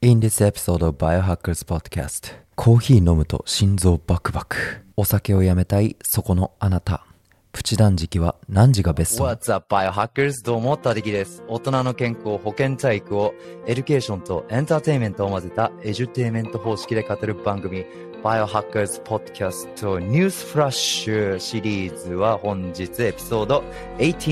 In this episode of Biohackers Podcast コーヒー飲むと心臓バクバクお酒をやめたいそこのあなたプチ断食は何時がベスト What's up, Biohackers? どうも、たできです。大人の健康、保健体育を、エデュケーションとエンターテインメントを混ぜたエデュテイメント方式で語る番組、Biohackers Podcast ニュースフラッシュシリーズは本日エピソード18。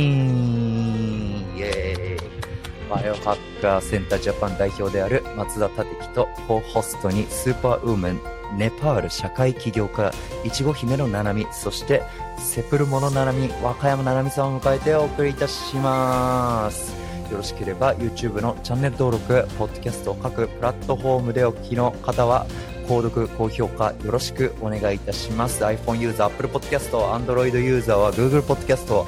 イェーイ。バイオハッカーセンタージャパン代表である松田立樹とコホストにスーパーウーマンネパール社会起業家いちご姫のななみそしてセプルモのななみ和歌山ななみさんを迎えてお送りいたします。よろしければ YouTube のチャンネル登録ポッドキャスト各プラットフォームでお聞きの方は購読、高評価よろしくお願いいたします。iPhone ユーザー、Apple Podcast、Android ユーザーは Google Podcast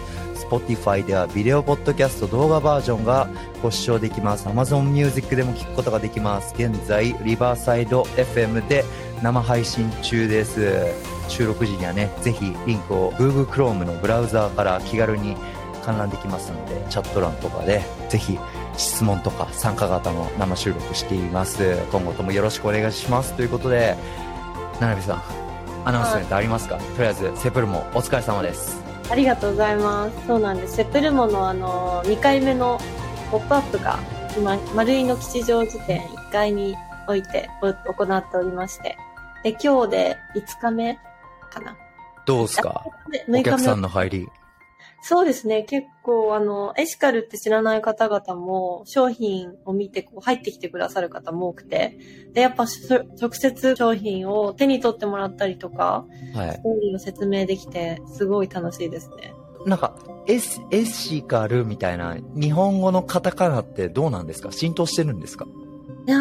Spotify ではビデオポッドキャスト動画バージョンがご視聴できます。Amazon Music でも聞くことができます。現在リバーサイド FM で生配信中です。収録時にはねぜひリンクを Google Chrome のブラウザーから気軽に観覧できますのでチャット欄とかでぜひ質問とか参加型の生収録しています。今後ともよろしくお願いします。ということでななみさんアナウンスメントありますか？とりあえずセプルもお疲れ様です。ありがとうございます。そうなんです。セプルモのあの、2回目のポップアップが、今、丸井の吉祥寺店1階においてお行っておりまして。で、今日で5日目かな。どうですか？でお客さんの入りそうですね。結構、あの、エシカルって知らない方々も、商品を見て、こう、入ってきてくださる方も多くて、で、やっぱ、し直接商品を手に取ってもらったりとか、はいストーリーを説明できて、すごい楽しいですね。なんか、エス、エシカルみたいな、日本語のカタカナってどうなんですか？浸透してるんですか？いや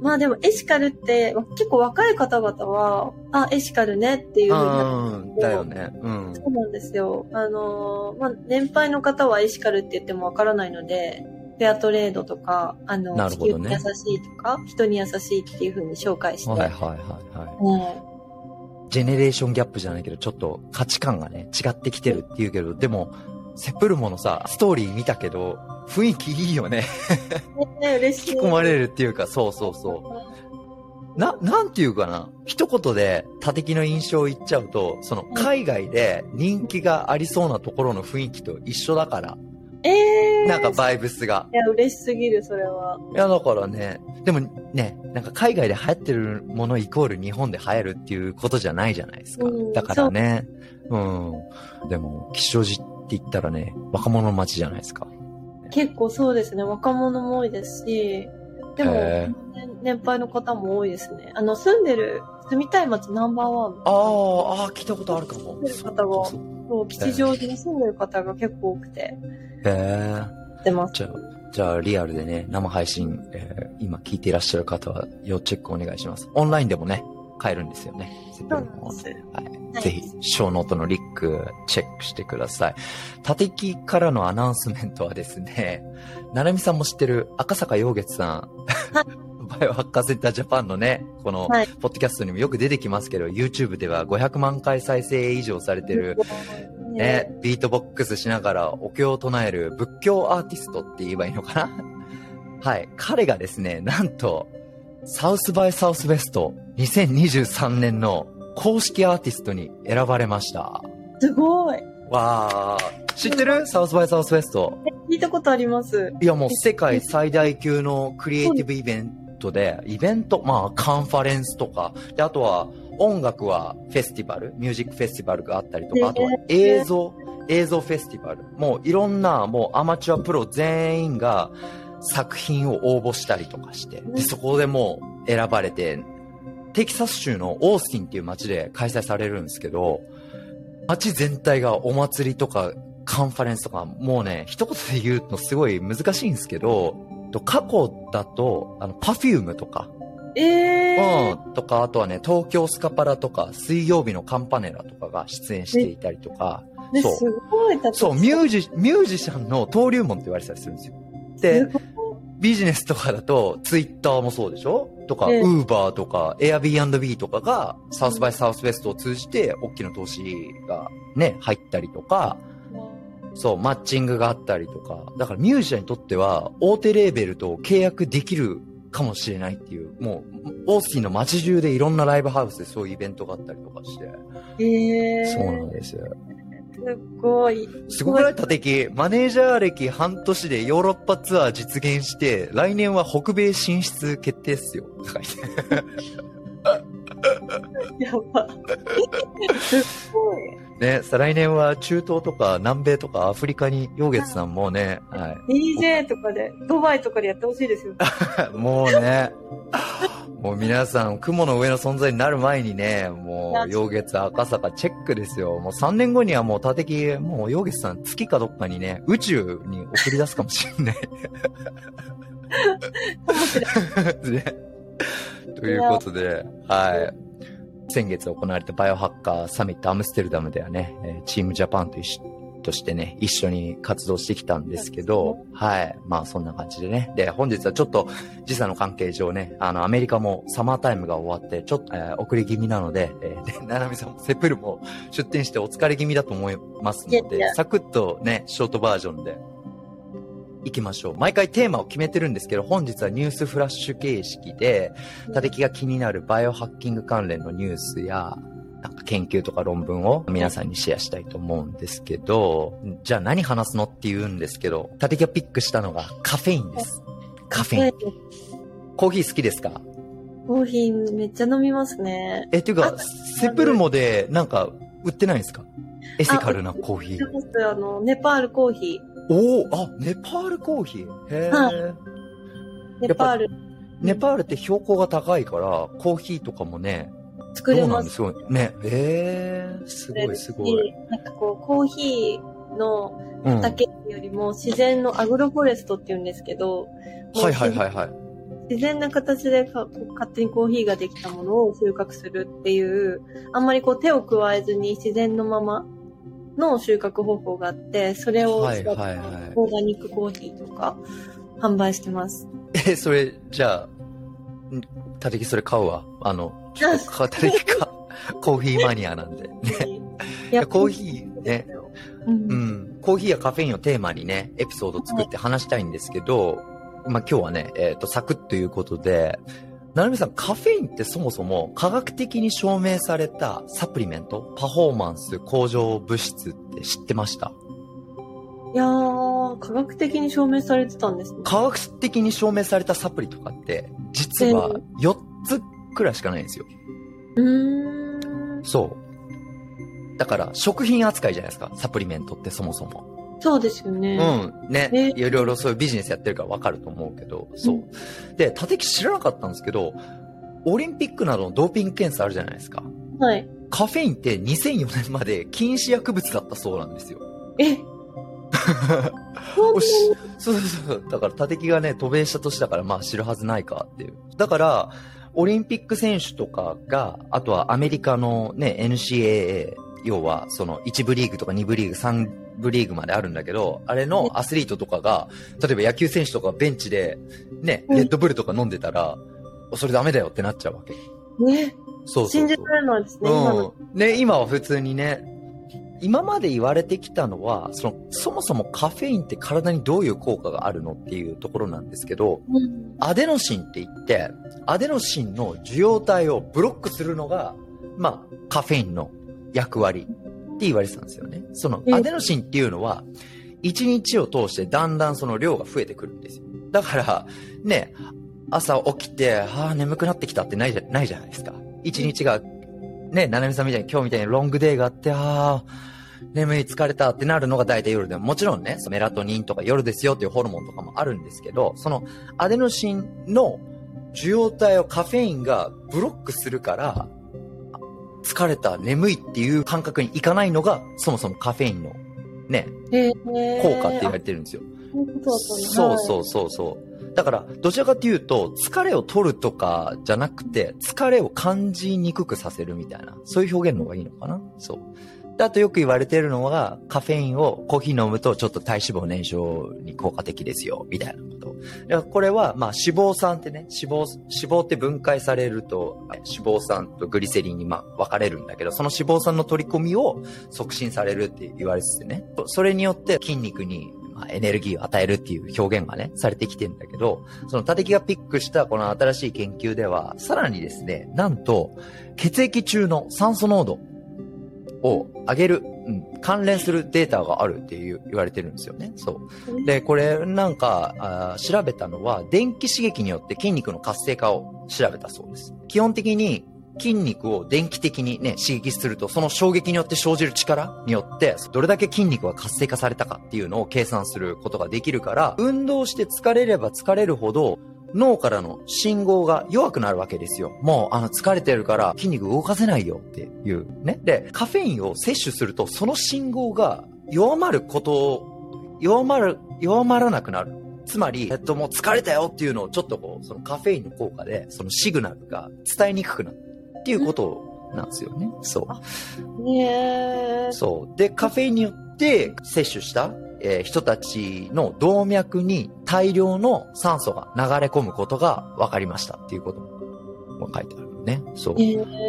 まあでもエシカルって結構若い方々は、あ、エシカルねっていうふうになうん、だよね。うん。そうなんですよ。あのーまあ、年配の方はエシカルって言ってもわからないので、フェアトレードとか、あの、ね地球に優しいとか、人に優しいっていうふうに紹介して、はいはいはいはい。うんジェネレーションギャップじゃないけど、ちょっと価値観がね、違ってきてるっていうけど、でも、セプルモのさ、ストーリー見たけど、雰囲気いいよね。ね、嬉しい。引き込まれるっていうか、そうそうそう。な、なんていうかな。一言で、他敵の印象を言っちゃうと、その、海外で人気がありそうなところの雰囲気と一緒だから、えー、なんかバイブスが。いや、嬉しすぎる、それは。いや、だからね、でもね、なんか海外で流行ってるものイコール日本で流行るっていうことじゃないじゃないですか。うんだからね、うん。でも、吉祥寺って言ったらね、若者の街じゃないですか。結構そうですね。若者も多いですし、でも、へ年年配の方も多いですね。あの、住んでる、住みたい街ナンバーワン。ああ、ああ、聞いたことあるかも。住んでる方がそう、吉祥寺に住んでる方が結構多くて、へえ。出ます。じゃあ、じゃあ、リアルでね、生配信、えー今聞いていらっしゃる方は、要チェックお願いします。オンラインでもね、買えるんですよね。はい。はいぜひ、ショーノートのリック、チェックしてください。縦木からのアナウンスメントはですね、ななみさんも知ってる赤坂陽月さん、バイオハッカーセンタージャパンのね、この、はいポッドキャストにもよく出てきますけど、YouTube では500万回再生以上されてる、ね、ビートボックスしながらお経を唱える仏教アーティストって言えばいいのかなはい。彼がですね、なんと、サウスバイサウスウェスト2023年の公式アーティストに選ばれました。すごい。わー。知ってる？サウスバイサウスウェスト。聞いたことあります。いやもう世界最大級のクリエイティブイベントで、イベント、まあカンファレンスとか、であとは音楽はフェスティバル、ミュージックフェスティバルがあったりとか、あとは映像、映像フェスティバル。もういろんなもうアマチュアプロ全員が作品を応募したりとかして、でそこでもう選ばれて、テキサス州のオースティンっていう街で開催されるんですけど、街全体がお祭りとかカンファレンスとか、もうね、一言で言うのすごい難しいんですけど、と過去だと、あの、 Perfume とか、えー、うん、とか、あとはね、東京スカパラとか、水曜日のカンパネラとかが出演していたりとか、そう。ミュージ、ミュージシャンの登竜門って言われてたりするんですよ。で、ビジネスとかだと、ツイッターもそうでしょ？とか、ウええーバーとか、エアビービーとかが、サウスバイサウスウェストを通じて、大きな投資がね、入ったりとか、そう、マッチングがあったりとか、だからミュージシャンにとっては、大手レーベルと契約できるかもしれないっていう、もう、オースティンの街中でいろんなライブハウスでそういうイベントがあったりとかして。えー、そうなんですよ。すごい。すごくない？立木、マネージャー歴半年でヨーロッパツアー実現して、来年は北米進出決定っすよ。やば。すごい。ね、再来年は中東とか南米とかアフリカに、ヨーゲツさんもね、は DJ とかで、ドバイとかでやってほしいですよ。い。もうね、もう皆さん、雲の上の存在になる前にね、もう、ヨーゲツ赤坂チェックですよ。もう3年後にはもう、立木、もう、ヨーゲツさん月かどっかにね、宇宙に送り出すかもしれない。ね。ということで、はい。先月行われたバイオハッカーサミットアムステルダムではね、えーチームジャパンととしてね、一緒に活動してきたんですけど、はい。まあそんな感じでね。で、本日はちょっと時差の関係上ね、あの、アメリカもサマータイムが終わって、ちょっと、えー遅れ気味なので、えーで、ななみさんもセプルも出店してお疲れ気味だと思いますのでサクッとね、ショートバージョンで行きましょう。毎回テーマを決めてるんですけど、本日はニュースフラッシュ形式で、立木が気になるバイオハッキング関連のニュースや、なんか研究とか論文を皆さんにシェアしたいと思うんですけど、じゃあ何話すのって言うんですけど、立木がピックしたのがカフェインです。カフェイン。コーヒー好きですか？コーヒーめっちゃ飲みますね。え、っていうか、セプルモでなんか売ってないんですか？エシカルなコーヒー。あの、ネパールコーヒおおあ、ネパールコーヒー。へはえ。ー。ネパールネパールって標高が高いから、コーヒーとかもね、作れま。すすごい。ね。ええすごいすごい。なんかこう、コーヒーのうん。はい畑よりも自然のアグロフォレストって言うんですけど、はいはいはい。自然な形でか勝手にコーヒーができたものを収穫するっていう、あんまりこう手を加えずに自然のままの収穫方法があって、それをはい使っいはい。オーガニックコーヒーとか販売してます。え、それ、じゃあ、んたてきそれ買うわ。あの、たてきか、コーヒーマニアなんで。ね。いやコーヒーね。うんうん。コーヒーやカフェインをテーマにね、エピソード作って話したいんですけど、まあ、今日はね、えっ、と、サクッということで、なるみさん、カフェインってそもそも科学的に証明されたサプリメント、パフォーマンス向上物質って知ってました？いやー、科学的に証明されてたんですね。科学的に証明されたサプリとかって、実は4つくらいしかないんですよ。うーん。そう。だから、食品扱いじゃないですか、サプリメントってそもそも。そうですよね。うん。ね。ねいろいろそういうビジネスやってるからわかると思うけど、そう。で、立木知らなかったんですけど、オリンピックなどのドーピング検査あるじゃないですか。はい。カフェインって2004年まで禁止薬物だったそうなんですよ。え？そうそうそう。だから、立木がね、渡米した年だから、まあ知るはずないかっていう。だから、オリンピック選手とかが、あとはアメリカのね、NCAA、要は、その1部リーグとか2部リーグ、3部リーグまであるんだけど、あれのアスリートとかが、例えば野球選手とかベンチで、ね、うんレッドブルとか飲んでたら、それダメだよってなっちゃうわけ。ね、そうそうそう。信じられないですね。うん。ね、今は普通にね、今まで言われてきたのは、その、そもそもカフェインって体にどういう効果があるのっていうところなんですけど、うんアデノシンって言って、アデノシンの受容体をブロックするのが、まあ、カフェインの役割って言われてたんですよね。その、えアデノシンっていうのは、一日を通してだんだんその量が増えてくるんですよ。だから、ね、朝起きて、ああ、眠くなってきたってないじゃないじゃないですか。一日が、ね、ななみさんみたいに今日みたいにロングデーがあって、ああ、眠い疲れたってなるのが大体夜でも、もちろんね、メラトニンとか夜ですよっていうホルモンとかもあるんですけど、そのアデノシンの受容体をカフェインがブロックするから、疲れた、眠いっていう感覚にいかないのが、そもそもカフェインのね、えー、効果って言われてるんですよ。そうそうそうそう。だから、どちらかというと、疲れを取るとかじゃなくて、疲れを感じにくくさせるみたいな、そういう表現の方がいいのかな？そう。であとよく言われてるのが、カフェインをコーヒー飲むとちょっと体脂肪燃焼に効果的ですよ、みたいなこと。いやこれは、まあ脂肪酸ってね、脂肪、脂肪って分解されると、脂肪酸とグリセリンにまあ分かれるんだけど、その脂肪酸の取り込みを促進されるって言われててね。それによって筋肉に、エネルギーを与えるっていう表現がね、されてきてんだけど、その立木がピックしたこの新しい研究では、さらにですね、なんと、血液中の酸素濃度を上げる、うん、関連するデータがあるっていう言われてるんですよね。そう。で、これなんかあ調べたのは、電気刺激によって筋肉の活性化を調べたそうです。基本的に筋肉を電気的にね、刺激すると、その衝撃によって生じる力によって、どれだけ筋肉が活性化されたかっていうのを計算することができるから、運動して疲れれば疲れるほど、脳からの信号が弱くなるわけですよ。もう、あの、疲れてるから筋肉動かせないよっていうね。で、カフェインを摂取すると、その信号が弱まることを、弱まる、弱まらなくなる。つまり、えっと、もう疲れたよっていうのをちょっとこう、そのカフェインの効果で、そのシグナルが伝えにくくなる。っていうことなんですよね。そう。ねそう。で、カフェインによって摂取した、えー、人たちの動脈に大量の酸素が流れ込むことが分かりましたっていうことも書いてあるね。そう。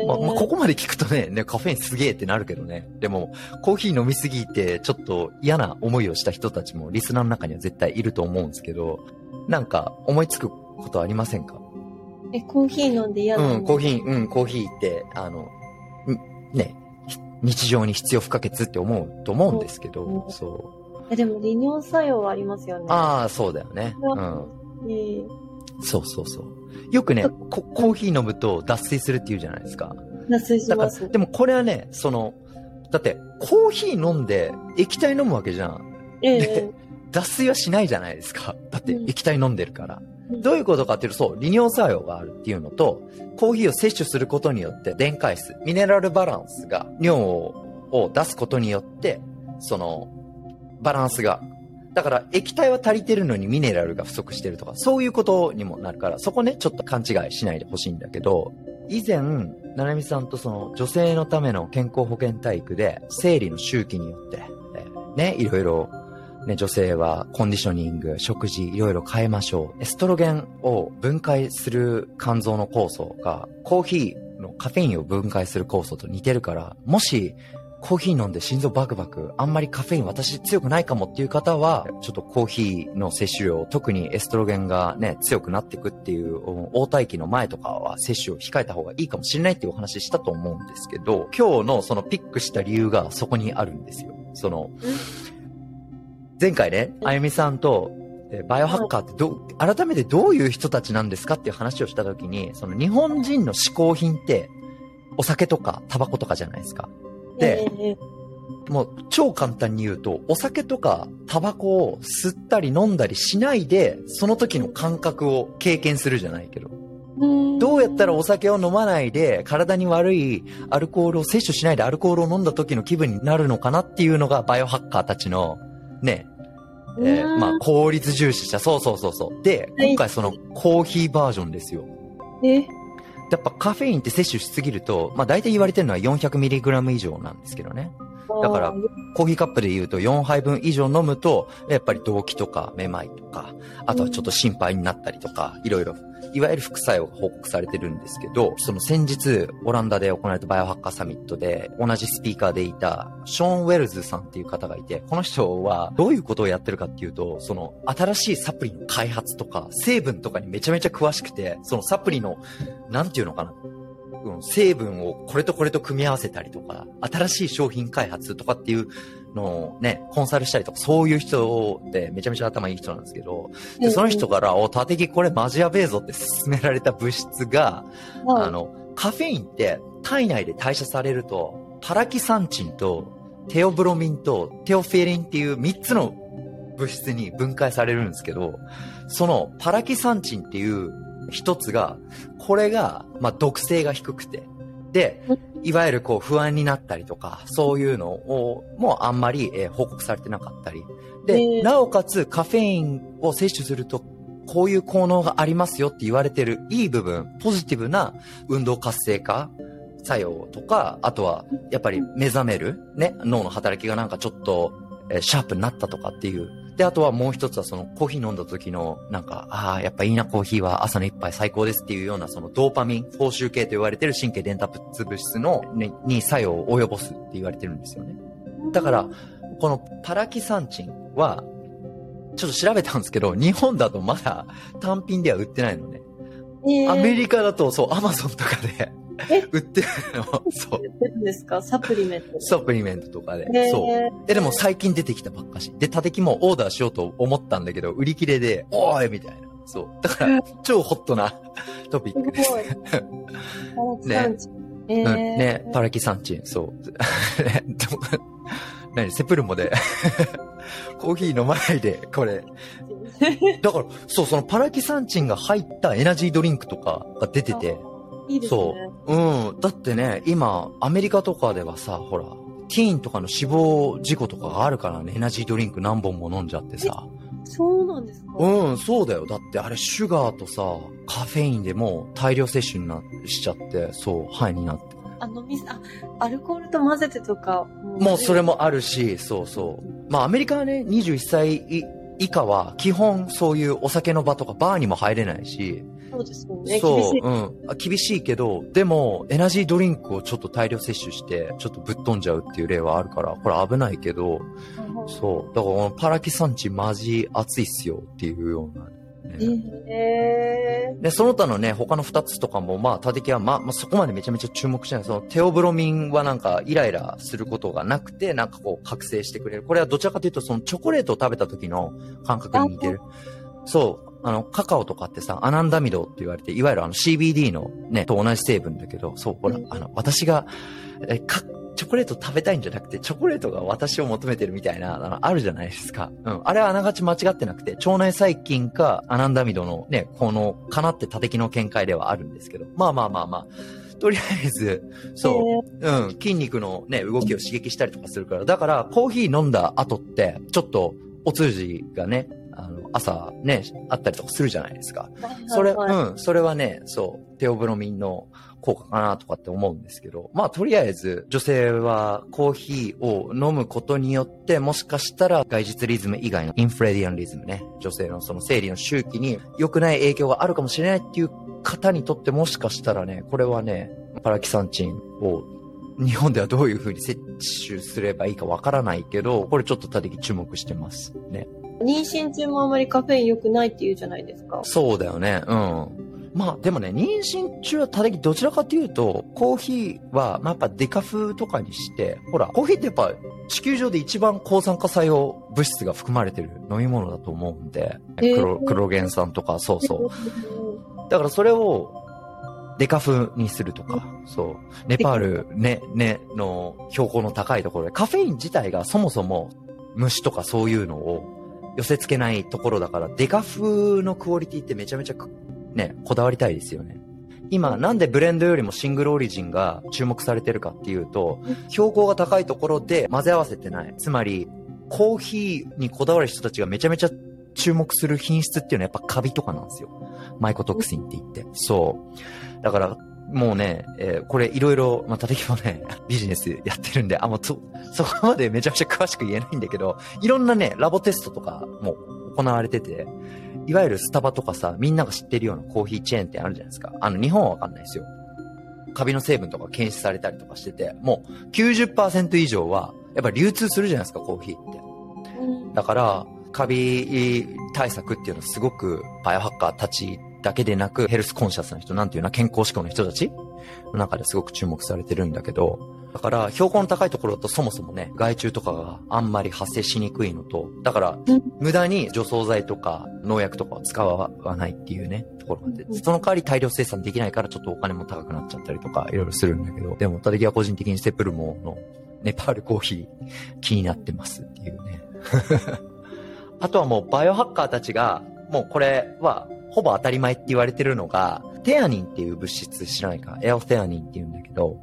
まあ、まあ、ここまで聞くとねね、カフェインすげえってなるけどね。でも、コーヒー飲みすぎて、ちょっと嫌な思いをした人たちもリスナーの中には絶対いると思うんですけど、なんか思いつくことありませんか？え、コーヒー飲んで嫌なうん、コーヒー、うん、コーヒーって、あの、ね、日常に必要不可欠って思うと思うんですけど、そう。え、でも利尿作用はありますよね。ああ、そうだよね。うん。えー、そうそうそう。よくねコ、コーヒー飲むと脱水するって言うじゃないですか。脱水します。でもこれはね、その、だって、コーヒー飲んで液体飲むわけじゃん。ええー、脱水はしないじゃないですか。だって液体飲んでるから。うんどういうことかっていうと、そう、利尿作用があるっていうのと、コーヒーを摂取することによって電解質、ミネラルバランスが尿を出すことによって、その、バランスが。だから液体は足りてるのにミネラルが不足してるとか、そういうことにもなるから、そこね、ちょっと勘違いしないでほしいんだけど、以前、ななみさんとその女性のための健康保険体育で、生理の周期によって、ね、いろいろね、女性はコンディショニング、食事、いろいろ変えましょう。エストロゲンを分解する肝臓の酵素が、コーヒーのカフェインを分解する酵素と似てるから、もし、コーヒー飲んで心臓バクバク、あんまりカフェイン私強くないかもっていう方は、ちょっとコーヒーの摂取量、特にエストロゲンがね、強くなってくっていう、応体期の前とかは摂取を控えた方がいいかもしれないっていうお話したと思うんですけど、今日のそのピックした理由がそこにあるんですよ。その、前回ね、あゆみさんと、バイオハッカーってど、改めてどういう人たちなんですかっていう話をしたときに、その日本人の嗜好品って、お酒とかタバコとかじゃないですか。で、もう超簡単に言うと、お酒とかタバコを吸ったり飲んだりしないで、その時の感覚を経験するじゃないけど。どうやったらお酒を飲まないで、体に悪いアルコールを摂取しないでアルコールを飲んだ時の気分になるのかなっていうのがバイオハッカーたちのね、えー、まあ、効率重視した。そうそうそうそう。で、今回そのコーヒーバージョンですよ。え？やっぱカフェインって摂取しすぎると、まあ大体言われてるのは 400mg 以上なんですけどね。だから、コーヒーカップで言うと4杯分以上飲むと、やっぱり動悸とかめまいとか、あとはちょっと心配になったりとか、いろいろいわゆる副作用が報告されてるんですけど、その先日、オランダで行われたバイオハッカーサミットで、同じスピーカーでいた、ショーン・ウェルズさんっていう方がいて、この人はどういうことをやってるかっていうと、その新しいサプリの開発とか、成分とかにめちゃめちゃ詳しくて、そのサプリの、なんていうのかな、成分をこれとこれと組み合わせたりとか、新しい商品開発とかっていうのをね、コンサルしたりとか、そういう人でめちゃめちゃ頭いい人なんですけど、でその人から、お、縦木これマジやべえぞって勧められた物質が、あの、カフェインって体内で代謝されると、パラキサンチンとテオブロミンとテオフェリンっていう3つの物質に分解されるんですけど、そのパラキサンチンっていう一つが、これが、まあ、毒性が低くて、で、いわゆるこう不安になったりとか、そういうのを、もうあんまり、えー、報告されてなかったり。で、なおかつカフェインを摂取すると、こういう効能がありますよって言われてるいい部分、ポジティブな運動活性化作用とか、あとは、やっぱり目覚める、ね、脳の働きがなんかちょっと、えー、シャープになったとかっていうで、あとはもう一つはそのコーヒー飲んだ時のなんか、ああ、やっぱいいなコーヒーは朝の一杯最高ですっていうようなそのドーパミン、報酬系と言われてる神経伝達物質の、ね、に作用を及ぼすって言われてるんですよね。だから、このパラキサンチンは、ちょっと調べたんですけど、日本だとまだ単品では売ってないのね。えーアメリカだと、そう、アマゾンとかでえ売ってるの。そう。売ってるんですか？サプリメント。サプリメントとかで。へーそう。え、でも最近出てきたばっかし。で、タテキもオーダーしようと思ったんだけど、売り切れで、おーいみたいな。そう。だから、超ホットなトピックです。ね。えうん、ー、ね、パラキサンチン、そう。何？セプルモで、コーヒー飲まないで、これ。だから、そう、そのパラキサンチンが入ったエナジードリンクとかが出てて、いいですね。そう。うん。だってね、今、アメリカとかではさ、ほら、ティーンとかの死亡事故とかがあるからね、エナジードリンク何本も飲んじゃってさ。そうなんですか？うん、そうだよ。だってあれ、シュガーとさ、カフェインでもう大量摂取になしちゃって、そう、肺になって。あの水、あ、アルコールと混ぜてとか。もうそれもあるし、そうそう。まあアメリカはね、21歳以以下は基本そういうお酒の場とかバーにも入れないし、そうですよね。そう、厳しい。うんあ。厳しいけど、でも、エナジードリンクをちょっと大量摂取して、ちょっとぶっ飛んじゃうっていう例はあるから、これ危ないけど、そう。だからこのパラキサンチマジ熱いっすよっていうような、ね。その他のね、他の二つとかも、まあ、タテキは、まあ、まあ、そこまでめちゃめちゃ注目してない。その、テオブロミンはなんか、イライラすることがなくて、なんかこう、覚醒してくれる。これはどちらかというと、その、チョコレートを食べた時の感覚に似てる。そう。あの、カカオとかってさ、アナンダミドって言われて、いわゆるあの CBD のね、と同じ成分だけど、そう、ほらう、ん。あの、私が、え、か、チョコレート食べたいんじゃなくて、チョコレートが私を求めてるみたいな、あの、あるじゃないですか。うん。あれはあながち間違ってなくて、腸内細菌かアナンダミドのね、この、かなって多敵の見解ではあるんですけど、まあまあまあまあ、とりあえず、そう、うん、筋肉のね、動きを刺激したりとかするから、だから、コーヒー飲んだ後って、ちょっと、お通じがね、あの、朝ね、あったりとかするじゃないですか。それ、うん、それはね、そう、テオブロミンの効果かなとかって思うんですけど、まあ、とりあえず、女性はコーヒーを飲むことによって、もしかしたら外実リズム以外のインフレディアンリズムね、女性のその生理の周期に良くない影響があるかもしれないっていう方にとってもしかしたらね、これはね、パラキサンチンを日本ではどういう風に摂取すればいいかわからないけど、これちょっと他的注目してますね。妊娠中もあまりカフェイン良くないって言うじゃないですか。そうだよね。うん。まあでもね、妊娠中は多的どちらかというと、コーヒーは、まあやっぱデカフとかにして、ほら、コーヒーってやっぱ地球上で一番抗酸化作用物質が含まれてる飲み物だと思うんで、へークロクロゲン酸とか、そうそう。だからそれを、デカフにするとか、そう。ネパール、ね、ね、の標高の高いところで、カフェイン自体がそもそも虫とかそういうのを寄せ付けないところだから、デカフのクオリティってめちゃめちゃくね、こだわりたいですよね。今、なんでブレンドよりもシングルオリジンが注目されてるかっていうと、標高が高いところで混ぜ合わせてない。つまり、コーヒーにこだわる人たちがめちゃめちゃ注目する品質っていうのはやっぱカビとかなんですよ。マイコトクシンって言って。そう。だから、もうね、えーこれいろいろ、まあ、立木もね、ビジネスやってるんで、あ、もうそ、そこまでめちゃめちゃ詳しく言えないんだけど、いろんなね、ラボテストとかも行われてて、いわゆるスタバとかさ、みんなが知ってるようなコーヒーチェーン店あるじゃないですか。あの、日本はわかんないですよ。カビの成分とか検出されたりとかしてて、もう90%以上は、やっぱ流通するじゃないですか、コーヒーって。うんだから、カビ対策っていうのはすごくバイオハッカーたちだけでなく、ヘルスコンシャスな人、なんていうのは健康志向の人たちの中ですごく注目されてるんだけど、だから、標高の高いところだとそもそもね、害虫とかがあんまり発生しにくいのと、だからうん、無駄に除草剤とか農薬とかを使わないっていうね、ところがあってう、んその代わり大量生産できないからちょっとお金も高くなっちゃったりとか、いろいろするんだけど、でも、タデギは個人的にセプルモのネパールコーヒー気になってますっていうね。あとはもうバイオハッカーたちが、もうこれはほぼ当たり前って言われてるのが、テアニンっていう物質知らないかエオテアニンって言うんだけど、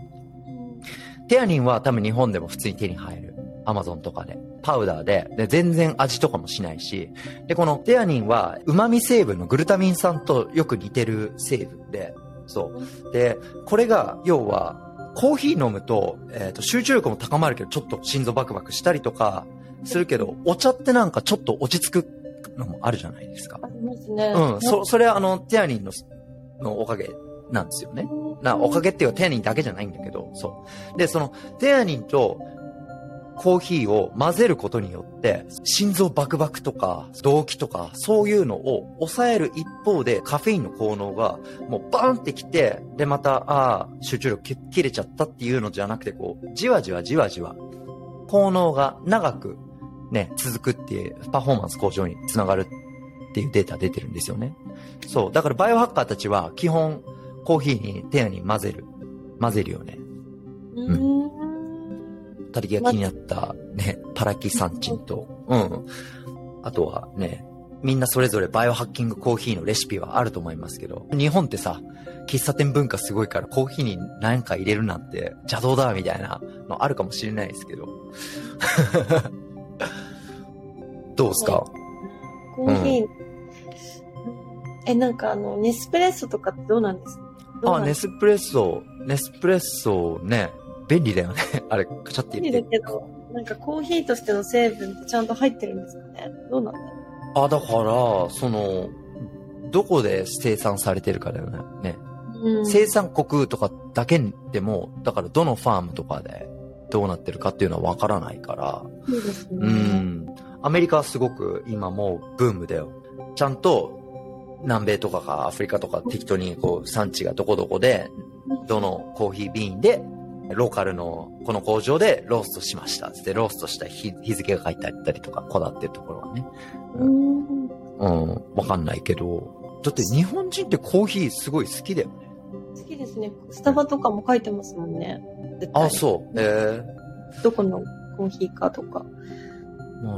テアニンは多分日本でも普通に手に入る。アマゾンとかで。パウダーで。で、全然味とかもしないし。で、このテアニンは旨味成分のグルタミン酸とよく似てる成分で、そう。で、これが、要は、コーヒー飲むと、えっ、と、集中力も高まるけど、ちょっと心臓バクバクしたりとか、するけど、お茶ってなんかちょっと落ち着くのもあるじゃないですかあ。りますね。うん、そ、それはあの、テアニンの、のおかげなんですよね。な、おかげっていうかテアニンだけじゃないんだけど、そう。で、その、テアニンと、コーヒーを混ぜることによって、心臓バクバクとか、動悸とか、そういうのを抑える一方で、カフェインの効能がもうバーンってきて、で、また、ああ、集中力き切れちゃったっていうのじゃなくて、こう、じわじわじわじわ、効能が長くね、続くっていう、パフォーマンス向上につながるっていうデータ出てるんですよね。そう。だからバイオハッカーたちは基本コーヒーに丁寧に混ぜる。混ぜるよね。うーん。たりが気になったね、パラキサンチンと、うん。あとはね、みんなそれぞれバイオハッキングコーヒーのレシピはあると思いますけど、日本ってさ、喫茶店文化すごいからコーヒーに何か入れるなんて邪道だみたいなのあるかもしれないですけど。どうですか？コーヒー、え、なんかあの、ネスプレッソとかってどうなんです？か？あ、ネスプレッソ、ネスプレッソね、便利だよね。あれ、カチャって便利入れて。だけど、なんかコーヒーとしての成分ってちゃんと入ってるんですかね？どうなんだ？ろあ、だから、その、どこで生産されてるかだよね。ね。う、うん、生産国とかだけでも、だからどのファームとかでどうなってるかっていうのはわからないから、そうですね。うん。アメリカはすごく今もうブームだよ。ちゃんと南米とかかアフリカとか適当にこう産地がどこどこで、どのコーヒービーンで、ローカルのこの工場でローストしました。つってローストした日日付が書いてあったりとか、こだわってるところはね。うん。うん、わかんないけど。だって日本人ってコーヒーすごい好きだよね。ですね。スタバとかも書いてますもんね。絶対あ、そう。えどこのコーヒーかとか。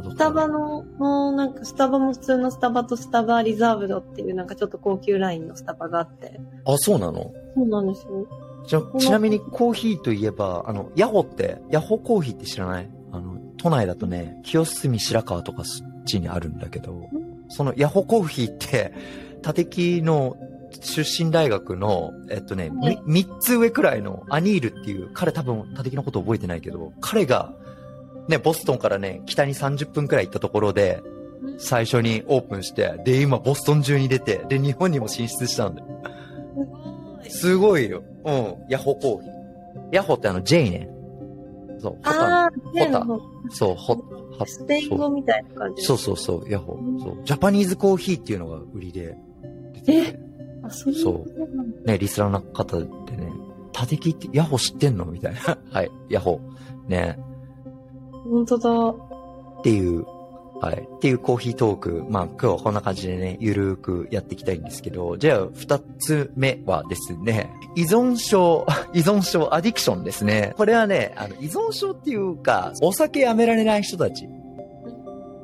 スタバの、もうなんかスタバも普通のスタバとスタバリザーブドっていうなんかちょっと高級ラインのスタバがあって。あ、そうなの？そうなんですよ。じゃちなみにコーヒーといえば、あの、ヤホって、ヤホコーヒーって知らない？あの、都内だとね、清澄白河とかそっちにあるんだけど、そのヤホコーヒーって、立木の出身大学の、えっとね、三つ上くらいのアニールっていう、彼多分立木のこと覚えてないけど、彼が、ね、ボストンからね、北に30分くらい行ったところで、最初にオープンして、で、今ボストン中に出て、で、日本にも進出したんだよ。すごい。すごいよ。うん。ヤホコーヒー。ヤホってあの J ね。そう。ホタああ、例の方そう、ホハスペイン語みたいな感じ。そうそうそう、ヤホ。そう。ジャパニーズコーヒーっていうのが売りで。え？あ、そうそうね、リスナーの方でね、立木ってヤホ知ってんのみたいな。はい、ヤホ。ね。本当だ。っていう、はい。っていうコーヒートーク。まあ今日はこんな感じでね、ゆるーくやっていきたいんですけど、じゃあ二つ目はですね、依存症、依存症、アディクションですね。これはね、あの、依存症っていうか、お酒やめられない人たち。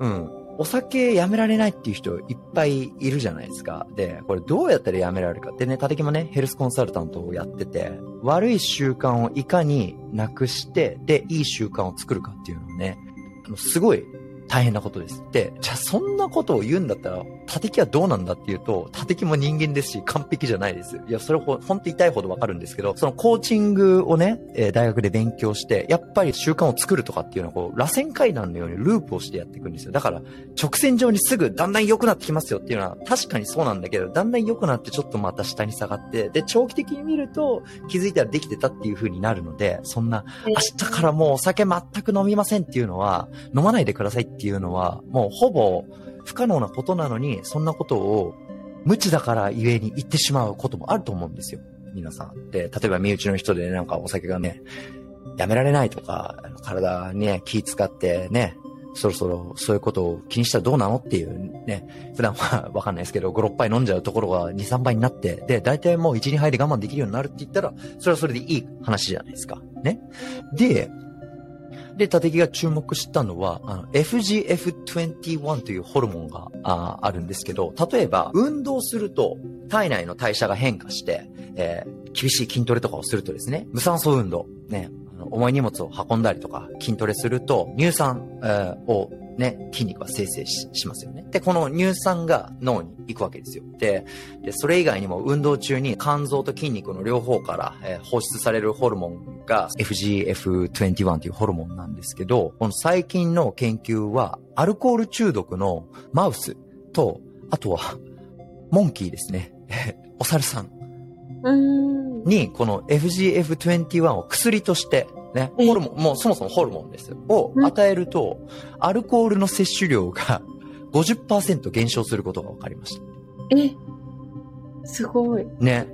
うん。お酒やめられないっていう人いっぱいいるじゃないですか。で、これどうやったらやめられるかってね、たてきもね、ヘルスコンサルタントをやってて、悪い習慣をいかになくして、で、いい習慣を作るかっていうのをね、あのすごい大変なことです。で、じゃあそんなことを言うんだったら、立木はどうなんだっていうと、立木も人間ですし、完璧じゃないです。いや、それほ、ほんと痛いほどわかるんですけど、そのコーチングをね、えー大学で勉強して、やっぱり習慣を作るとかっていうのは、こう、螺旋階段のようにループをしてやっていくんですよ。だから、直線上にすぐだんだん良くなってきますよっていうのは、確かにそうなんだけど、だんだん良くなってちょっとまた下に下がって、で、長期的に見ると、気づいたらできてたっていう風になるので、そんな、明日からもうお酒全く飲みませんっていうのは、飲まないでくださいってっていうのは、もうほぼ不可能なことなのに、そんなことを無知だからゆえに言ってしまうこともあると思うんですよ。皆さん。で、例えば身内の人でなんかお酒がね、やめられないとか、体にね、気使ってね、そろそろそういうことを気にしたらどうなのっていうね、普段はわかんないですけど、5、6杯飲んじゃうところが2、3杯になって、で、大体もう1、2杯で我慢できるようになるって言ったら、それはそれでいい話じゃないですか。ね。で、で、立木が注目したのは、あの、FGF21 というホルモンがああるんですけど、例えば、運動すると、体内の代謝が変化して、えー厳しい筋トレとかをするとですね、無酸素運動、ね、重い荷物を運んだりとか、筋トレすると、乳酸、えーをね、筋肉は生成ししますよね。で、この乳酸が脳に行くわけですよ。で、でそれ以外にも運動中に肝臓と筋肉の両方から、えー放出されるホルモンが FGF21 というホルモンなんですけど、この最近の研究は、アルコール中毒のマウスと、あとは、モンキーですね。お猿さん。に、この FGF21 を薬として、ね、えホルモン、もうそもそもホルモンですよ。をうん与えると、アルコールの摂取量が 50%減少することが分かりました。え、すごい。ね。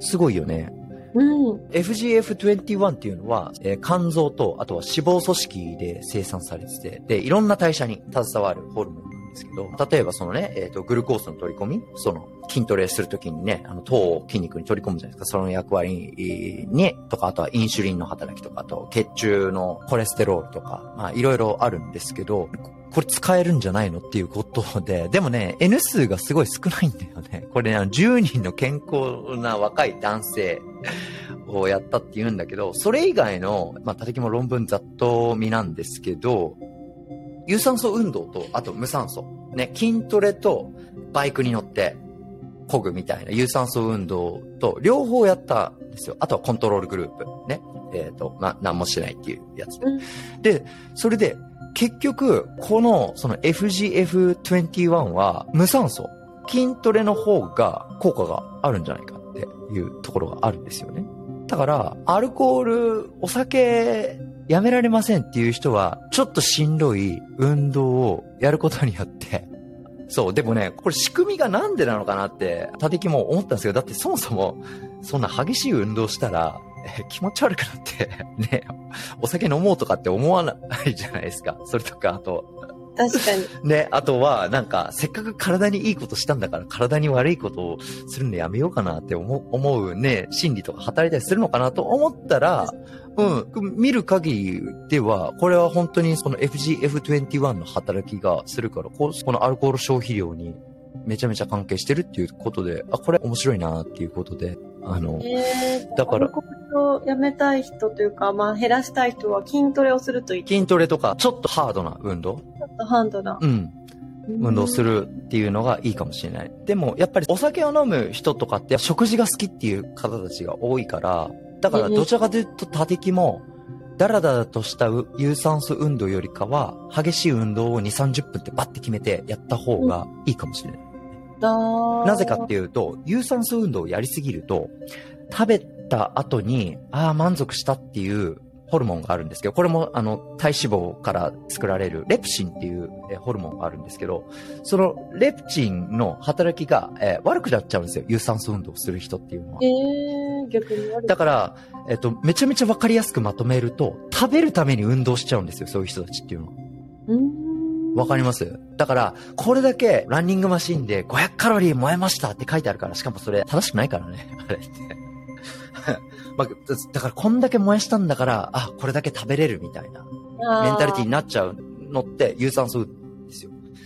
すごいよね。うん。FGF21 っていうのは、えー肝臓と、あとは脂肪組織で生産されてて、で、いろんな代謝に携わるホルモンですけど、例えばそのね、えっ、と、グルコースの取り込み、その、筋トレするときにね、あの、糖を筋肉に取り込むじゃないですか、その役割に、とか、あとはインシュリンの働きとか、あと、血中のコレステロールとか、まあ、いろいろあるんですけど、これ使えるんじゃないのっていうことで、でもね、N 数がすごい少ないんだよね。これね、10人の健康な若い男性をやったって言うんだけど、それ以外の、まあ、たてきも論文ざっと見なんですけど、有酸素運動と、あと無酸素。ね、筋トレとバイクに乗って、漕ぐみたいな有酸素運動と両方やったんですよ。あとはコントロールグループ。ね。えっ、と、まあ、何もしないっていうやつ。うんで、それで、結局、この、その FGF21 は無酸素。筋トレの方が効果があるんじゃないかっていうところがあるんですよね。だから、アルコール、お酒、やめられませんっていう人は、ちょっとしんどい運動をやることによって、そう、でもね、これ仕組みがなんでなのかなって、たてきも思ったんですけど、だってそもそも、そんな激しい運動したら、え気持ち悪くなって、ね、お酒飲もうとかって思わないじゃないですか。それとか、あと、確かに。ね、あとは、なんか、せっかく体にいいことしたんだから、体に悪いことをするのやめようかなって思う、思うね、心理とか働いたりするのかなと思ったら、うん、見る限りでは、これは本当にその FGF21 の働きがするから、このアルコール消費量にめちゃめちゃ関係してるっていうことで、あ、これ面白いなっていうことで、あの、えー、だからをやめたい人というか、まあ減らしたい人は筋トレをするといい。ち筋トレとか、ちょっとハードな運動？ょっとハンドな。うん。運動するっていうのがいいかもしれない。でも、やっぱりお酒を飲む人とかって食事が好きっていう方たちが多いから、だからどちらかというと多敵も、だらだらとした有酸素運動よりかは、激しい運動を2、30分ってバッて決めてやった方がいいかもしれない。だなぜかっていうと、有酸素運動をやりすぎると、食べた後に、ああ、満足したっていうホルモンがあるんですけど、これもあの体脂肪から作られるレプチンっていうえホルモンがあるんですけど、そのレプチンの働きが、えー悪くなっちゃうんですよ。有酸素運動をする人っていうのは。えー、逆に。だから、えっと、めちゃめちゃわかりやすくまとめると、食べるために運動しちゃうんですよ、そういう人たちっていうのは。うーん。わかります？だから、これだけランニングマシンで500カロリー燃えましたって書いてあるから、しかもそれ正しくないからね、あれって。まあ、だだからこんだけ燃やしたんだから、あ、これだけ食べれるみたいな。メンタリティになっちゃうのって有酸素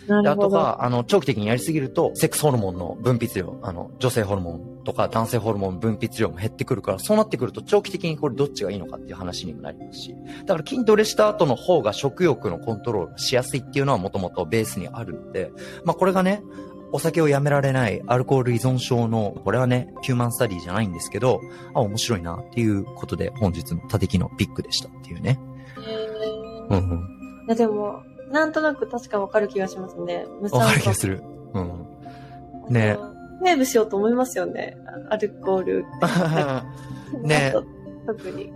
あとは、あの、長期的にやりすぎると、セックスホルモンの分泌量、あの、女性ホルモンとか男性ホルモン分泌量も減ってくるから、そうなってくると長期的にこれどっちがいいのかっていう話にもなりますし、だから筋トレした後の方が食欲のコントロールがしやすいっていうのはもともとベースにあるので、まあこれがね、お酒をやめられないアルコール依存症の、これはね、ヒューマンスタディじゃないんですけど、あ、面白いなっていうことで本日のたてきのピックでしたっていうね。えーうんうん。いやでも、なんとなく確かわかる気がしますね。無わかる気がる。する。うん。ねセーブしようと思いますよね。アルコール。ね特に。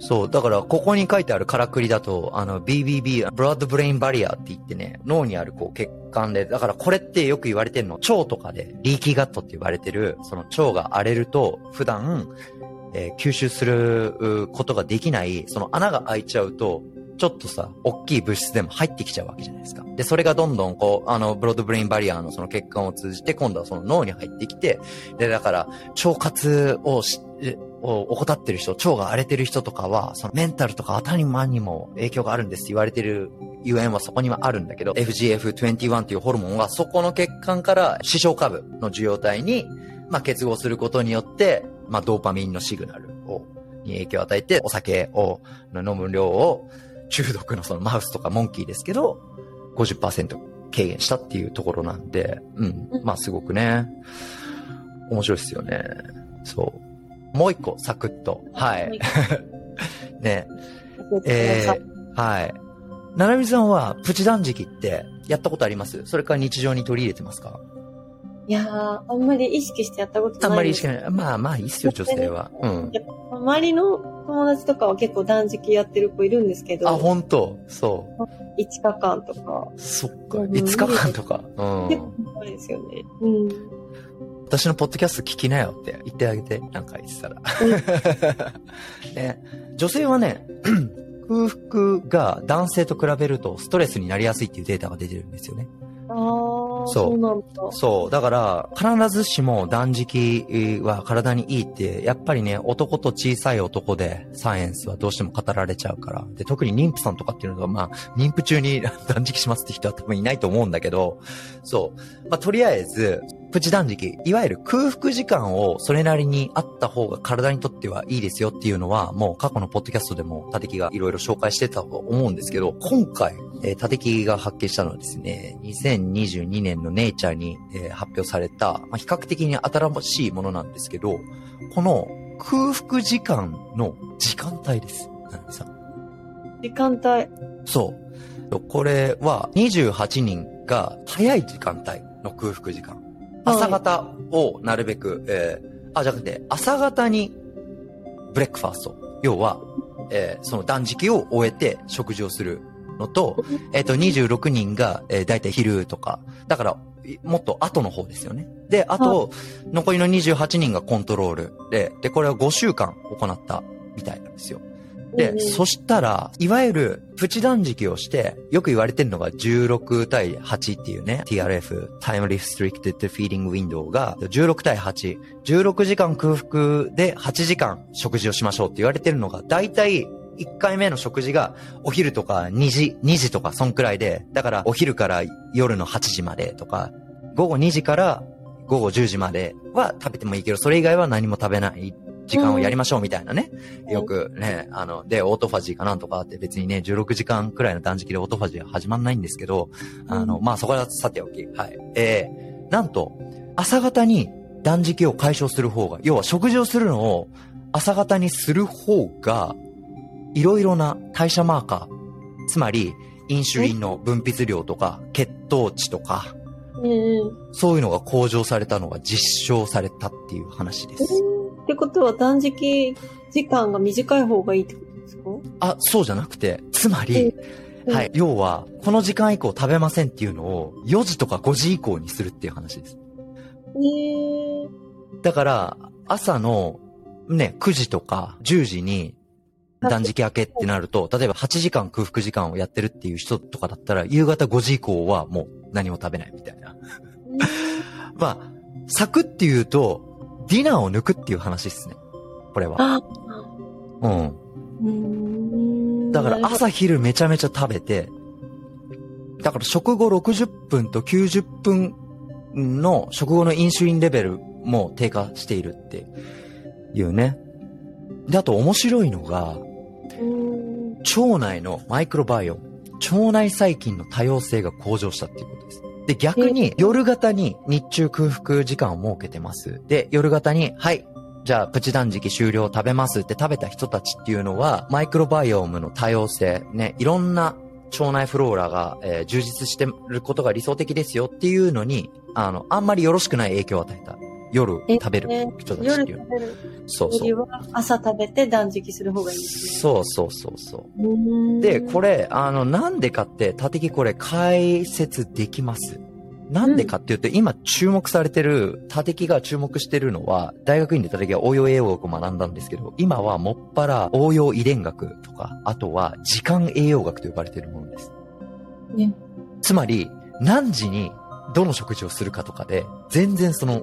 そう。だから、ここに書いてあるからくりだと、あの、BBB、ブラッドブレインバリアって言ってね、脳にあるこう血管で、だからこれってよく言われてるの、腸とかで、リーキーガットって言われてる、その腸が荒れると、普段、えー吸収するうことができない、その穴が開いちゃうと、ちょっとさ、大きい物質でも入ってきちゃうわけじゃないですか。で、それがどんどんこう、あの、ブロードブレインバリアのその血管を通じて、今度はその脳に入ってきて、で、だから、腸活をし、を怠ってる人、腸が荒れてる人とかは、そのメンタルとか頭にも影響があるんですって言われてるゆえんはそこにはあるんだけど、FGF21 っていうホルモンはそこの血管から視床下部の受容体に、まあ、結合することによって、まあ、ドーパミンのシグナルを、に影響を与えて、お酒を、飲む量を、中毒のそのマウスとかモンキーですけど、50%軽減したっていうところなんで、うん。まあすごくね、面白いですよね。そう。もう一個、サクッと。はい。ね。えー、はい。ななみさんは、プチ断食ってやったことあります？それから日常に取り入れてますか？いやー、あんまり意識してやったことないあんまり意識ない。まあまあいいっすよ、女性は。うん。周りの友達とかは結構断食やってる子いるんですけど、あ、本当？そ5日間とか、う。そっか。うん5日間とか。うん。結構長いですよね。うん。私のポッドキャスト聞きなよって言ってあげて、なんか言ってたら。ね、女性はね、空腹が男性と比べるとストレスになりやすいっていうデータが出てるんですよね。ああ、そうそうだ。から、必ずしも断食は体にいいって、やっぱりね、男と小さい男でサイエンスはどうしても語られちゃうから。で、特に妊婦さんとかっていうのが、まあ、妊婦中に 断食しますって人は多分いないと思うんだけど、そう。まあ、とりあえず、プチ断食、いわゆる空腹時間をそれなりにあった方が体にとってはいいですよっていうのは、もう過去のポッドキャストでもタテキがいろいろ紹介してたと思うんですけど、今回、えー、が発見したのはですね、2022年のネイチャーに、えー発表された、まあ、比較的に新しいものなんですけど、この空腹時間の時間帯です。なみさん。時間帯。そう。これは28人が早い時間帯の空腹時間。朝方をなるべく、えーあ、じゃなくて、朝方にブレックファースト。要は、えーその断食を終えて食事をするのと、えっ、と、26人が、えー、だいたい昼とか。だから、いもっと後の方ですよね。で、あと、残りの28人がコントロールで、で、これは5週間行ったみたいなんですよ。で、うんそしたら、いわゆるプチ断食をして、よく言われてるのが16対8っていうね、TRF、Time Restricted Feeding Window が16対8、16時間空腹で8時間食事をしましょうって言われてるのが、だいたい1回目の食事がお昼とか2時、2時とかそんくらいで、だからお昼から夜の8時までとか、午後2時から午後10時までは食べてもいいけど、それ以外は何も食べない時間をやりましょうみたいなね。うんよくね、あの、で、オートファジーかなんとかって別にね、16時間くらいの断食でオートファジーは始まんないんですけど、あの、うんまあ、そこはさておき。はい。えー、なんと、朝方に断食を解消する方が、要は食事をするのを朝方にする方が、いろいろな代謝マーカー、つまり、インシュリンの分泌量とか、血糖値とか。そういうのが向上されたのが実証されたっていう話です。ってことは断食時間が短い方がいいってことですか？あ、そうじゃなくて、つまり、うん。はい、要は、この時間以降食べませんっていうのを、4時とか5時以降にするっていう話です。えー、だから、朝の、ね、9時とか10時に断食明けってなると、例えば8時間空腹時間をやってるっていう人とかだったら、夕方5時以降はもう何も食べないみたいな。まあ、サクっていうと、ディナーを抜くっていう話ですね。これは。あ、うん。だから朝昼めちゃめちゃ食べて、だから食後60分と90分の食後のインシュリンレベルも低下しているっていうね。で、あと面白いのが、腸内のマイクロバイオム、腸内細菌の多様性が向上したっていうことです。で、逆に夜型に日中空腹時間を設けてます。で、夜型に、はい、じゃあプチ断食終了食べますって食べた人たちっていうのは、マイクロバイオームの多様性、ね、いろんな腸内フローラが、えー充実してることが理想的ですよっていうのに、あの、あんまりよろしくない影響を与えた。夜食べる人たちっていうそうそう。朝食べて断食する方がいいですね。そうそうそうそう。で、これ、あの、なんでかって、たてきこれ解説できます？なんでかっていうと、今注目されてる、たてきが注目してるのは、大学院でたてきは応用栄養学を学んだんですけど、今はもっぱら応用遺伝学とか、あとは時間栄養学と呼ばれているものです。ねつまり、何時にどの食事をするかとかで、全然その、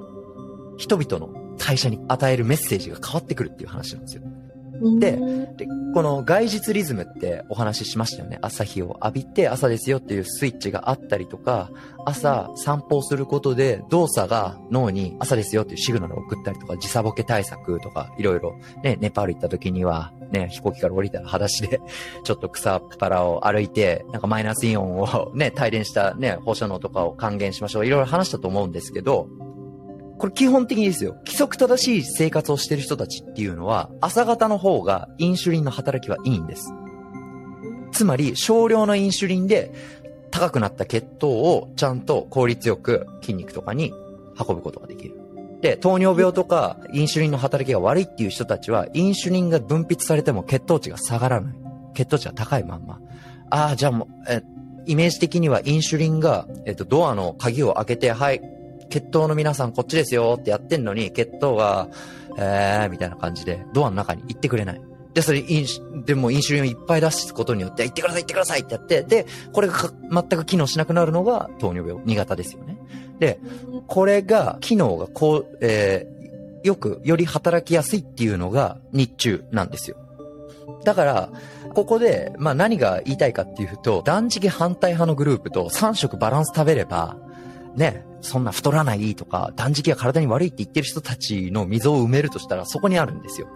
人々の代謝に与えるメッセージが変わってくるっていう話なんですよ。でで、この外日リズムってお話ししましたよね。朝日を浴びて朝ですよっていうスイッチがあったりとか、朝散歩をすることで動作が脳に朝ですよっていうシグナルを送ったりとか、時差ボケ対策とか、いろいろね、ネパール行った時には、ね、飛行機から降りたら裸足で、ちょっと草っぱらを歩いて、なんかマイナスイオンをね、帯電したね、放射能とかを還元しましょう。いろいろ話したと思うんですけど、これ基本的にですよ。規則正しい生活をしてる人たちっていうのは、朝方の方がインシュリンの働きはいいんです。つまり、少量のインシュリンで高くなった血糖をちゃんと効率よく筋肉とかに運ぶことができる。で、糖尿病とかインシュリンの働きが悪いっていう人たちは、インシュリンが分泌されても血糖値が下がらない。血糖値が高いまんま。ああ、じゃあもう、え、イメージ的にはインシュリンが、えっと、ドアの鍵を開けて、はい、血糖の皆さんこっちですよってやってんのに、血糖が、えー、みたいな感じで、ドアの中に行ってくれない。で、それ、インシでもインシュリンをいっぱい出すことによって、行ってください、行ってくださいってやって、で、これが全く機能しなくなるのが糖尿病、2型ですよね。で、これが、機能がこう、えー、よく、より働きやすいっていうのが日中なんですよ。だから、ここで、まあ何が言いたいかっていうと、断食反対派のグループと3食バランス食べれば、ね、そんな太らないとか、断食は体に悪いって言ってる人たちの溝を埋めるとしたらそこにあるんですよ。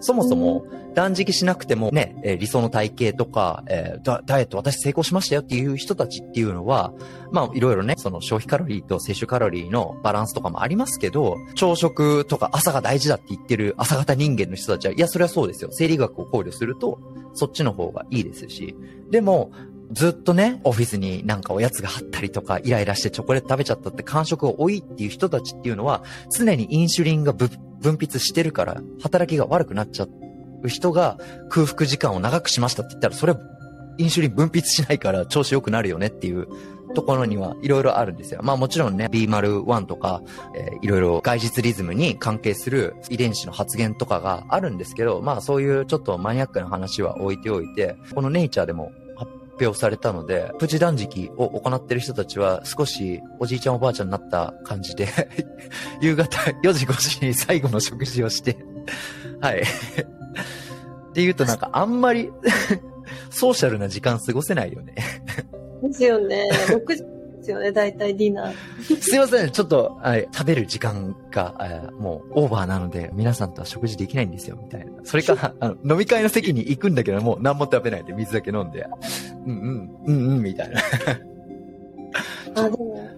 そもそも断食しなくてもね、えー、理想の体型とか、えー、ダダイエット私成功しましたよっていう人たちっていうのは、まあいろいろね、その消費カロリーと摂取カロリーのバランスとかもありますけど、朝食とか朝が大事だって言ってる朝型人間の人たちは、いや、それはそうですよ。生理学を考慮すると、そっちの方がいいですし。でも、ずっとね、オフィスになんかおやつがあったりとか、イライラしてチョコレート食べちゃったって感触が多いっていう人たちっていうのは、常にインシュリンが分泌してるから、働きが悪くなっちゃう人が空腹時間を長くしましたって言ったら、それ、インシュリン分泌しないから調子良くなるよねっていうところにはいろいろあるんですよ。まあもちろんね、B01 とか、えー、いろいろ外実リズムに関係する遺伝子の発現とかがあるんですけど、まあそういうちょっとマニアックな話は置いておいて、このネイチャーでも表されたので、プチ断食を行っている人たちは少しおじいちゃんおばあちゃんになった感じで 夕方4時5時に最後の食事をしてはいって言うとなんかあんまりソーシャルな時間過ごせないよねですよね。6時ですよね、大体ディナー。すいません、ちょっと、はい、食べる時間が、もうオーバーなので、皆さんとは食事できないんですよ、みたいな。それか、あの飲み会の席に行くんだけども、何も食べないで水だけ飲んで、うんうん、うんうん、みたいな。あ、でも、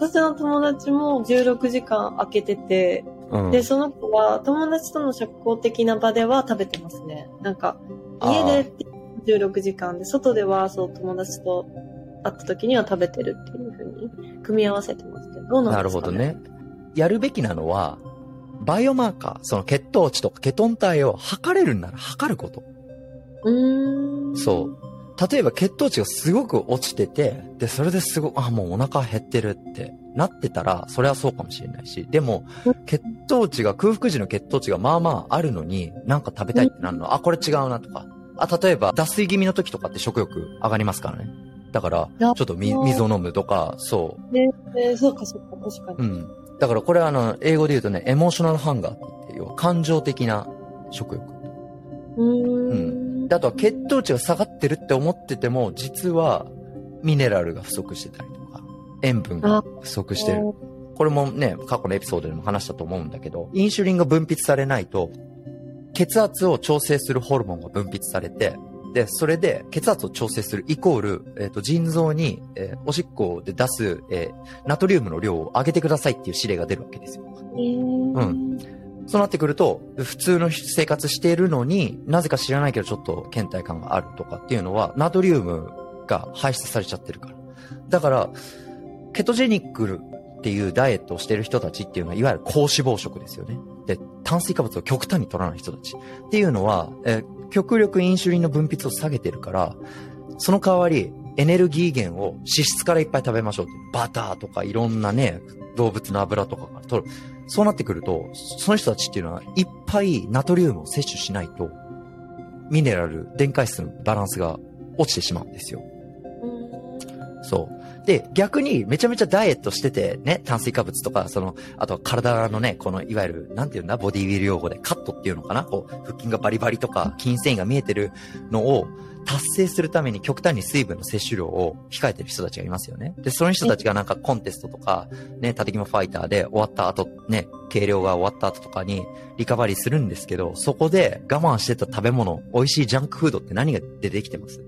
私の友達も16時間空けてて、うん、で、その子は友達との社交的な場では食べてますね。なんか、家で16時間で、外ではそう友達と会った時には食べてるっていうふうに組み合わせてますけど、どうなんですか、ね、なるほどね。やるべきなのは、バイオマーカー、その血糖値とかケトン体を測れるんなら測ること。うーん。そう。例えば血糖値がすごく落ちてて、で、それですごく、あ、もうお腹減ってるってなってたら、それはそうかもしれないし、でも、血糖値が、空腹時の血糖値がまあまああるのに、なんか食べたいってなるの、あ、これ違うなとか。あ、例えば、脱水気味の時とかって食欲上がりますからね。だから、ちょっと水を飲むとか、そう。ね、えー、そうかそうか、確かに。うん。だからこれはあの、英語で言うとね、エモーショナルハンガーって言って、要は感情的な食欲。うん。うん。で、あとは血糖値が下がってるって思ってても、実はミネラルが不足してたりとか、塩分が不足してる。これもね、過去のエピソードでも話したと思うんだけど、インシュリンが分泌されないと、血圧を調整するホルモンが分泌されて、で、それで血圧を調整するイコール、えっ、ー、と、腎臓に、えー、おしっこで出す、えー、ナトリウムの量を上げてくださいっていう指令が出るわけですよ。うん。そうなってくると、普通の生活しているのになぜか知らないけどちょっと倦怠感があるとかっていうのは、ナトリウムが排出されちゃってるから。だから、ケトジェニックっていうダイエットをしてる人たちっていうのは、いわゆる高脂肪食ですよね。で、炭水化物を極端に取らない人たち。っていうのは、えー極力インシュリンの分泌を下げてるから、その代わりエネルギー源を脂質からいっぱい食べましょうって。バターとかいろんなね、動物の油とかから取る。そうなってくると、その人たちっていうのはいっぱいナトリウムを摂取しないと、ミネラル、電解質のバランスが落ちてしまうんですよ。そう。で、逆にめちゃめちゃダイエットしてて、ね、炭水化物とか、その、あと体のね、この、いわゆる、なんていうんだ、ボディビル用語でカットっていうのかな？こう、腹筋がバリバリとか、筋繊維が見えてるのを、達成するために極端に水分の摂取量を控えてる人たちがいますよね。で、その人たちがなんかコンテストとか、ね、縦肝ファイターで終わった後、ね、計量が終わった後とかにリカバリーするんですけど、そこで我慢してた食べ物、美味しいジャンクフードって何が出てきてます？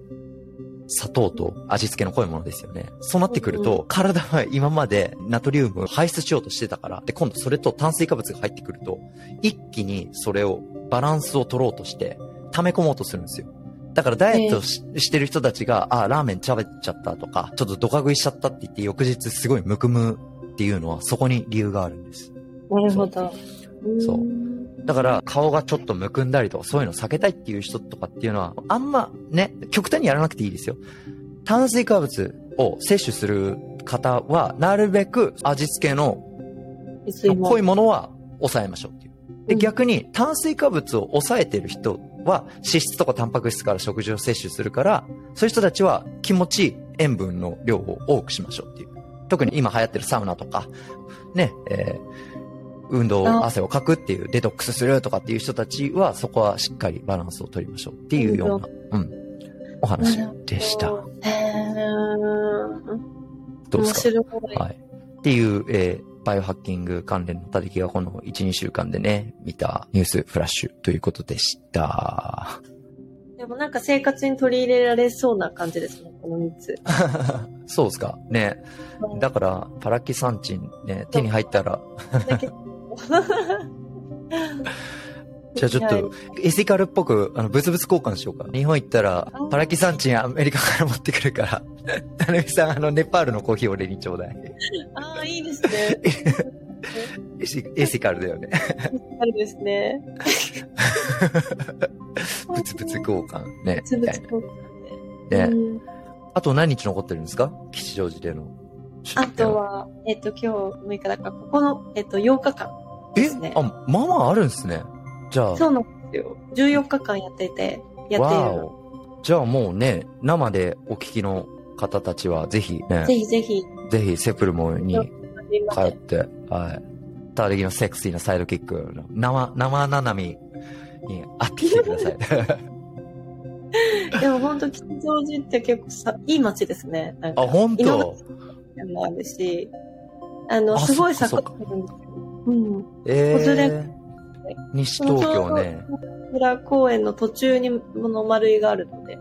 砂糖と味付けの濃いものですよね。そうなってくると、体は今までナトリウムを排出しようとしてたから、で、今度それと炭水化物が入ってくると、一気にそれを、バランスを取ろうとして、溜め込もうとするんですよ。だからダイエットし,、てる人たちが、あ、ラーメン食べちゃったとか、ちょっとドカ食いしちゃったって言って、翌日すごいむくむっていうのはそこに理由があるんです。なるほど。そうんだから顔がちょっとむくんだりとかそういうの避けたいっていう人とかっていうのはあんまね、極端にやらなくていいですよ。炭水化物を摂取する方はなるべく味付けの濃いものは抑えましょうっていう。で、うん逆に炭水化物を抑えてる人は脂質とかタンパク質から食事を摂取するから、そういう人たちは気持ちいい塩分の量を多くしましょうっていう。特に今流行ってるサウナとか、ね、えー運動、あ汗をかくっていう、デトックスするとかっていう人たちは、そこはしっかりバランスを取りましょうっていうような、うん、お話でした。へー面どうですか？はい。っていう、えーバイオハッキング関連のたてきがこの1、2週間でね、見たニュースフラッシュということでした。でもなんか生活に取り入れられそうな感じですね、この3つ。そうですか。ね。だから、パラキサンチンね、手に入ったら、じゃあちょっはいと、エシカルっぽく、あの、物々交換しようか。日本行ったらあ、パラキサンチンアメリカから持ってくるから、なるみさん、あの、ネパールのコーヒー俺にちょうだい。ああ、いいですね。エシエシカルだよね。あるですね。物々交換ね。つぶつみたいなぶね。うんあと何日残ってるんですか？吉祥寺での。あとは、えっと、今日6日だから、ここの、えっと、8日間えですね。あ、まあまああるんですね。じゃあ、そうなんですよ。14日間やってて、やっている。じゃあもうね、生でお聞きの方たちはぜひね、ぜひぜひ、ぜひセプルモにすいません。通って、はい。ターレギのセクシーなサイドキックの生、生ななみに会ってきてください。でも本当吉祥寺って結構さ、いい街ですね。なんかあ、本今当もあるし、あの、あすごい坂ってるんですよ。うん。えー、西東京ね。裏公園の途中にこの丸いがあるので、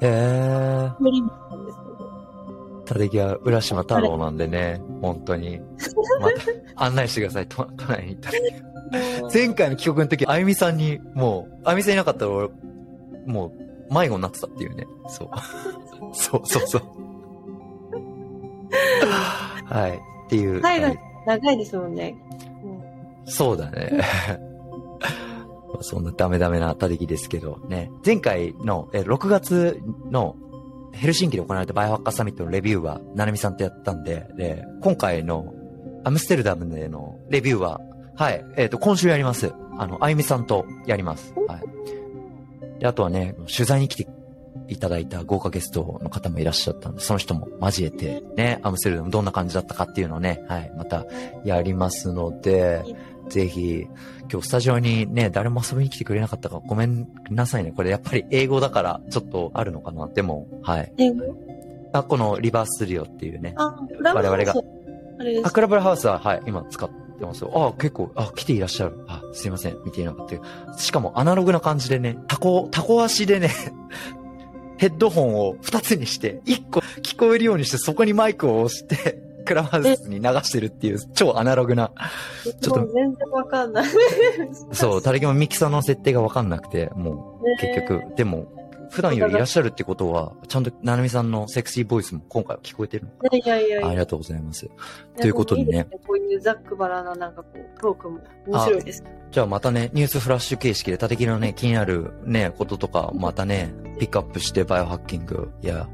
えー、無理なんですけど。タレギは浦島太郎なんでね、本当に。また案内してください、都都内に行ったら。前回の帰国の時、あゆみさんに、もう、あゆみさんいなかったら俺、もう、迷子になってたっていうね。そう。そうそうそう。はい。っていう。海外はい長いですもんね。うんそうだね。そんなダメダメなたてきですけどね。前回のえ6月のヘルシンキで行われたバイオハッカーサミットのレビューは、ななみさんとやったんで、で、今回のアムステルダムでのレビューは、はい、えっ、と、今週やります。あの、あゆみさんとやります。はい。で、あとはね、取材に来ていただいた豪華ゲストの方もいらっしゃったんで、その人も交えて、ね、アムステルダムどんな感じだったかっていうのをね、はい、またやりますので、ぜひ、今日スタジオにね、誰も遊びに来てくれなかったからごめんなさいね。これやっぱり英語だからちょっとあるのかな。でも、はい。英語？あ、このリバーススタジオっていうね。あ、我々が。あれですあ、クラブハウスは、はい、今使ってますよ。あ、結構、あ、来ていらっしゃる。あ、すいません、見ていなかったしかもアナログな感じでね、タコ、タコ足でね、ヘッドホンを二つにして、一個聞こえるようにして、そこにマイクを押して、クラブハウスに流してるっていう超アナログな。ちょっと全然わかんない。そう、タレキもミキサーの設定がわかんなくて、もう、結局、でも、普段よりいらっしゃるってことは、ちゃんと、ななみさんのセクシーボイスも今回は聞こえてるのかいやいやいやなありがとうございます。ということでねいいすこういうざっくばらななんかこう、トークも面白いです。じゃあまたね、ニュースフラッシュ形式で、たてきのね、気になるね、こととか、またね、ピックアップしてバイオハッキングや、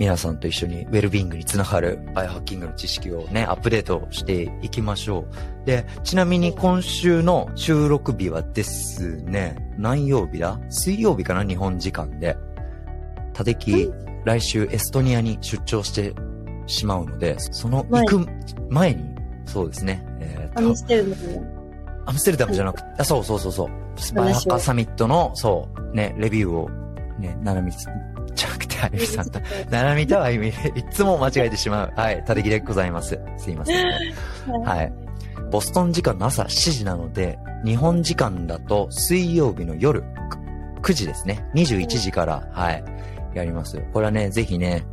皆さんと一緒にウェルビーイングにつながるバイオハッキングの知識をね、アップデートしていきましょう。で、ちなみに今週の収録日はですね、何曜日だ？水曜日かな？日本時間で。たてき、来週エストニアに出張してしまうので、その行く前に、そうですね、えーと何してるのね。アムステルダムじゃなくて、あ、そうそうそうそう。バイオハッカーサミットの、そう、ね、レビューを、ね、ななみ、じゃなくて、あゆみさんと、ななみとあゆみ、いつも間違えてしまう。はい、たてきでございます。すいません、ね。はい。ボストン時間の朝7時なので、日本時間だと水曜日の夜く9時ですね。21時から、はい、やります。これはね、ぜひね、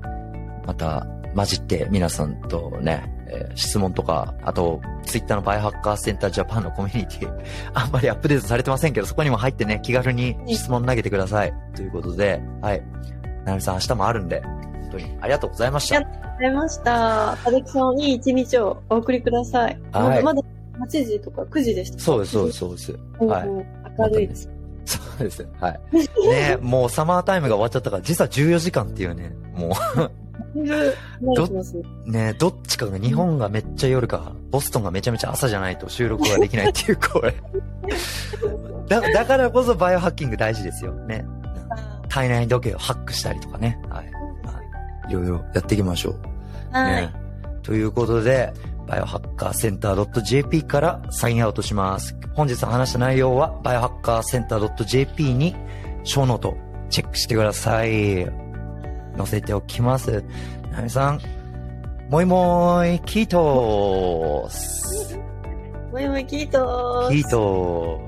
また混じって皆さんとね、えー質問とか、あと、ツイッターのバイオハッカーセンタージャパンのコミュニティ、あんまりアップデートされてませんけど、そこにも入ってね、気軽に質問投げてください。ということで、はい。ななみさん明日もあるんで、本当に。ありがとうございました。ありがとうございました。コレクションいい一日をお送りください。はいまだ8時とか9時でしたかそうです、そうです、そうです。はい。明るいです。そうです。はい。ねもうサマータイムが終わっちゃったから、実は14時間っていうね、もだいぶ慣れてますねう、ねどっちかが、日本がめっちゃ夜か、ボストンがめちゃめちゃ朝じゃないと収録ができないっていう、これ。だ、だからこそバイオハッキング大事ですよ。ね。体内時計をハックしたりとかね。はい。はい。いろいろやっていきましょう。はいね。ということで、バイオハッカーセンター .jp からサインアウトします。本日話した内容は、バイオハッカーセンター .jp に、ショーノート、チェックしてください。載せておきます。なみさん、もいもーい、キートース。もいもいキートーキートー